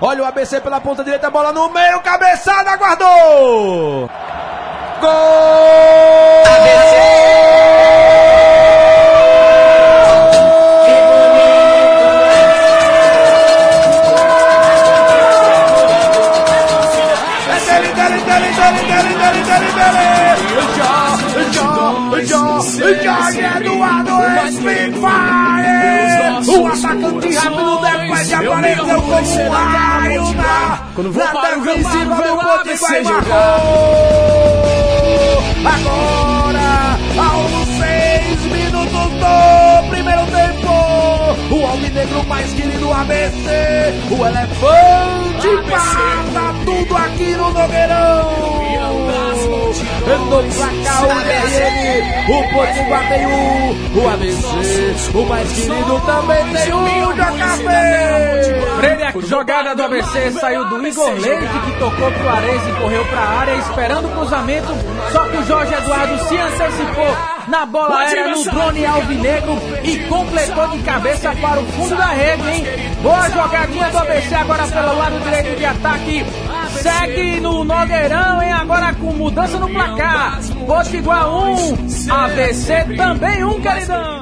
Olha o ABC pela ponta direita, bola no meio, cabeçada, guardou! Gol! ABC! Jorge Eduardo Spitfire! O atacante rápido depois de apareceu como um raio Quando vou para o defensiva gramado, do vai lá, Potiguar e marcou! Agora, aos seis minutos do primeiro tempo, o alvinegro mais querido ABC, o elefante mata tudo aqui no Nogueirão! No placar o o Potiguar tem um, o ABC, o mais querido também tem um, JP! Freire, a jogada do ABC saiu do Igor Leite, que tocou pro Ares e correu pra área esperando o cruzamento. Só que o Jorge Eduardo se antecipou na bola aérea no drone alvinegro e completou de cabeça para o fundo da rede, hein? Boa jogadinha do ABC agora pelo lado direito de ataque. No Nogueirão, hein? Agora com mudança no placar. Potiguar 1, ABC também 1, queridão.